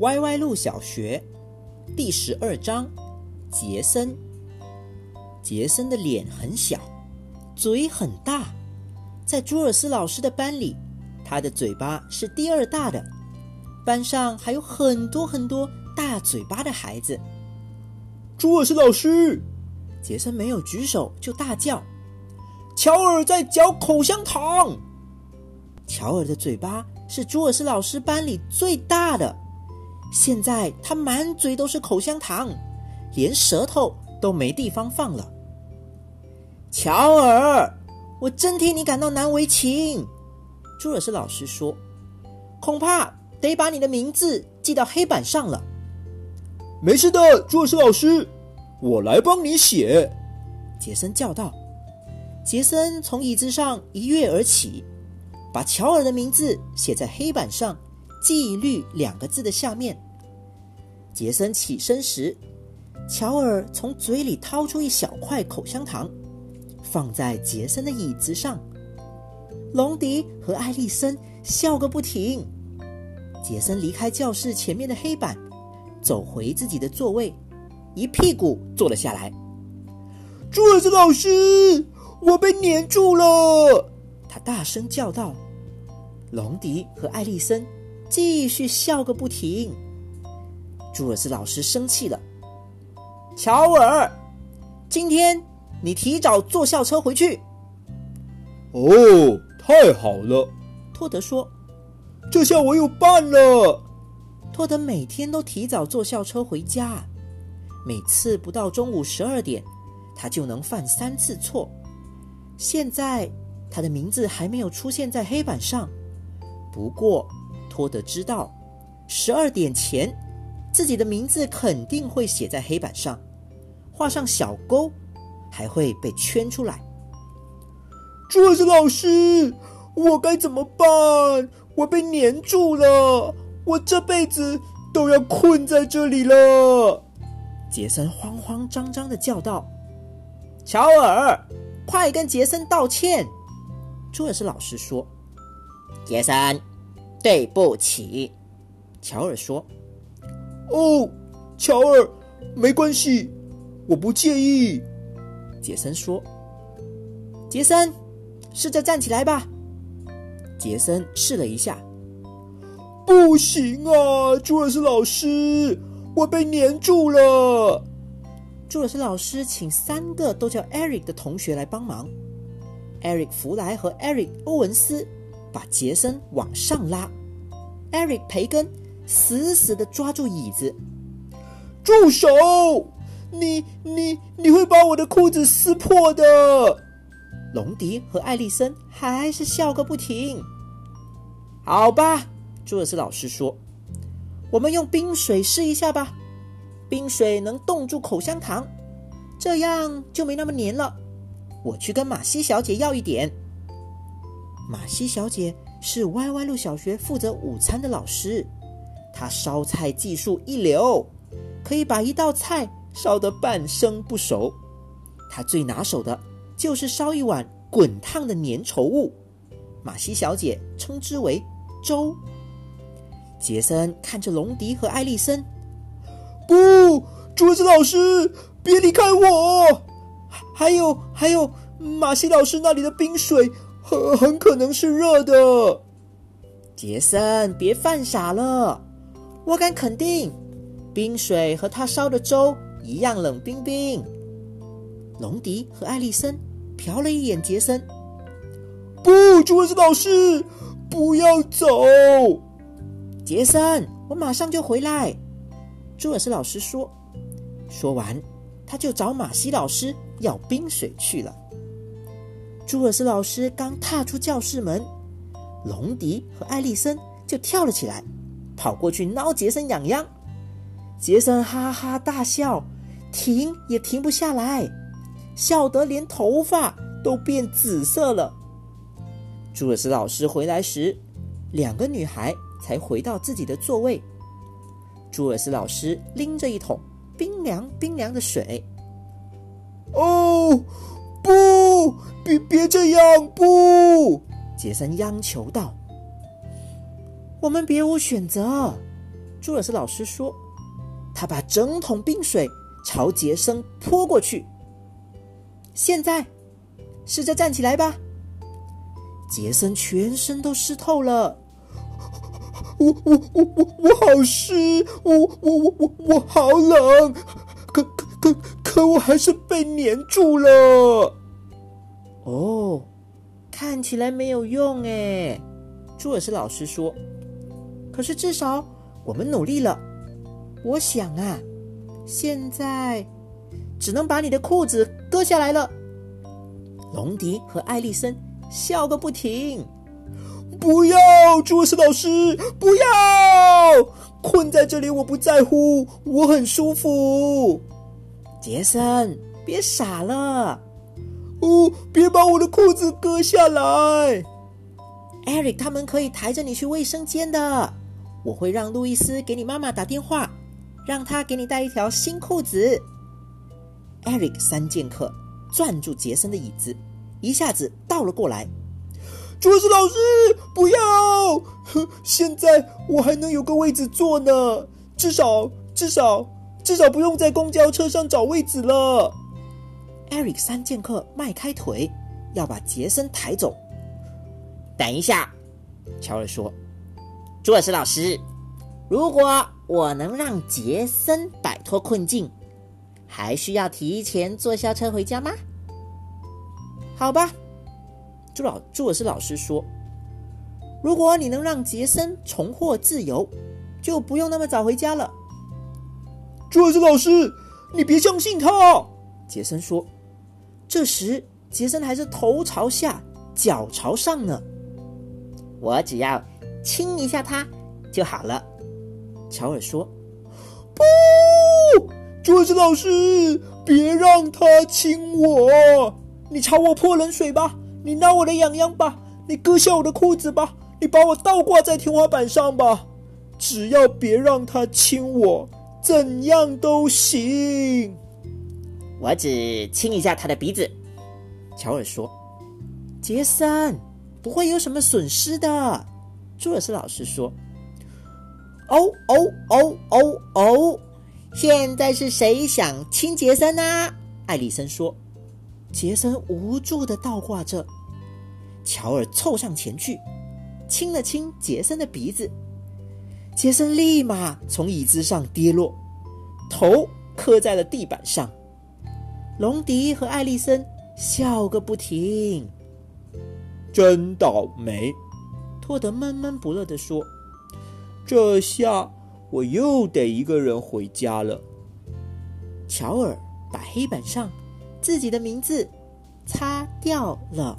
歪歪路小学第十二章：杰森。杰森的脸很小，嘴很大，在朱尔斯老师的班里，他的嘴巴是第二大的。班上还有很多很多大嘴巴的孩子。朱尔斯老师，杰森没有举手就大叫：“乔尔在嚼口香糖。”乔尔的嘴巴是朱尔斯老师班里最大的。现在他满嘴都是口香糖，连舌头都没地方放了。乔尔，我真替你感到难为情。朱尔斯老师说：“恐怕得把你的名字记到黑板上了。”没事的，朱尔斯老师，我来帮你写。”杰森叫道。杰森从椅子上一跃而起，把乔尔的名字写在黑板上“纪律”两个字的下面。杰森起身时，乔尔从嘴里掏出一小块口香糖，放在杰森的椅子上。隆迪和艾丽森笑个不停。杰森离开教室前面的黑板。走回自己的座位，一屁股坐了下来。朱尔斯老师，我被粘住了！他大声叫道。隆迪和艾丽森继续笑个不停。朱尔斯老师生气了。乔尔，今天你提早坐校车回去。哦，太好了，托德说。这下我有伴了。托德每天都提早坐校车回家，每次不到中午十二点，他就能犯三次错。现在他的名字还没有出现在黑板上，不过托德知道，十二点前自己的名字肯定会写在黑板上，画上小勾，还会被圈出来。朱尔斯老师，我该怎么办？我被粘住了。我这辈子都要困在这里了！杰森慌慌张张的叫道：“乔尔，快跟杰森道歉！”朱尔斯老师说：“杰森，对不起。”乔尔说：“哦，乔尔，没关系，我不介意。”杰森说：“杰森，试着站起来吧。”杰森试了一下。不行啊，朱尔斯老师，我被粘住了。朱尔斯老师请三个都叫 Eric 的同学来帮忙。Eric 弗莱和 Eric 欧文斯把杰森往上拉。艾瑞培根死死的抓住椅子。住手！你你你会把我的裤子撕破的。隆迪和艾丽森还是笑个不停。好吧。朱尔斯老师说：“我们用冰水试一下吧，冰水能冻住口香糖，这样就没那么黏了。我去跟马西小姐要一点。”马西小姐是歪歪路小学负责午餐的老师，她烧菜技术一流，可以把一道菜烧得半生不熟。她最拿手的就是烧一碗滚烫的粘稠物，马西小姐称之为粥。杰森看着隆迪和艾丽森，不，桌子老师，别离开我！还有，还有，马西老师那里的冰水很很可能是热的。杰森，别犯傻了！我敢肯定，冰水和他烧的粥一样冷冰冰。隆迪和艾丽森瞟了一眼杰森，不，朱子老师，不要走！杰森，我马上就回来。朱尔斯老师说。说完，他就找马西老师要冰水去了。朱尔斯老师刚踏出教室门，隆迪和艾丽森就跳了起来，跑过去挠杰森痒痒。杰森哈哈大笑，停也停不下来，笑得连头发都变紫色了。朱尔斯老师回来时，两个女孩。才回到自己的座位。朱尔斯老师拎着一桶冰凉冰凉的水。哦，别别这样，不！杰森央求道：“我们别无选择。”朱尔斯老师说：“他把整桶冰水朝杰森泼过去。现在，试着站起来吧。”杰森全身都湿透了。我我我我我好湿，我我我我我好冷，可可可可我还是被粘住了。看起来没有用哎，朱尔斯老师说。可是至少我们努力了。我想啊，现在只能把你的裤子割下来了。隆迪和艾丽森笑个不停。不要，朱尔斯老师，不要！困在这里我不在乎，我很舒服。杰森，别傻了！哦，别把我的裤子割下来。！”Eric 他们可以抬着你去卫生间的。我会让路易斯给你妈妈打电话，让他给你带一条新裤子。Eric 三剑客攥住杰森的椅子，一下子倒了过来。桌子老师，不要！现在我还能有个位置坐呢，至少至少至少不用在公交车上找位置了。艾瑞克三剑客迈开腿，要把杰森抬走。等一下，乔尔说：“朱尔斯老师，如果我能让杰森摆脱困境，还需要提前坐校车回家吗？”好吧。朱老朱尔斯老师说：“如果你能让杰森重获自由，就不用那么早回家了。”朱尔斯老师，你别相信他。”杰森说。这时，杰森还是头朝下，脚朝上呢。我只要亲一下他就好了。”乔尔说。“不，桌子老师，别让他亲我！你朝我泼冷水吧。”你拿我的痒痒吧，你割下我的裤子吧，你把我倒挂在天花板上吧，只要别让他亲我，怎样都行。我只亲一下他的鼻子。乔尔说：“杰森不会有什么损失的。”朱尔斯老师说：“哦哦哦哦哦，现在是谁想亲杰森呢？”艾丽森说：“杰森无助的倒挂着。”乔尔凑上前去，亲了亲杰森的鼻子，杰森立马从椅子上跌落，头磕在了地板上。隆迪和艾丽森笑个不停。真倒霉，托德闷闷不乐地说：“这下我又得一个人回家了。”乔尔把黑板上自己的名字擦掉了。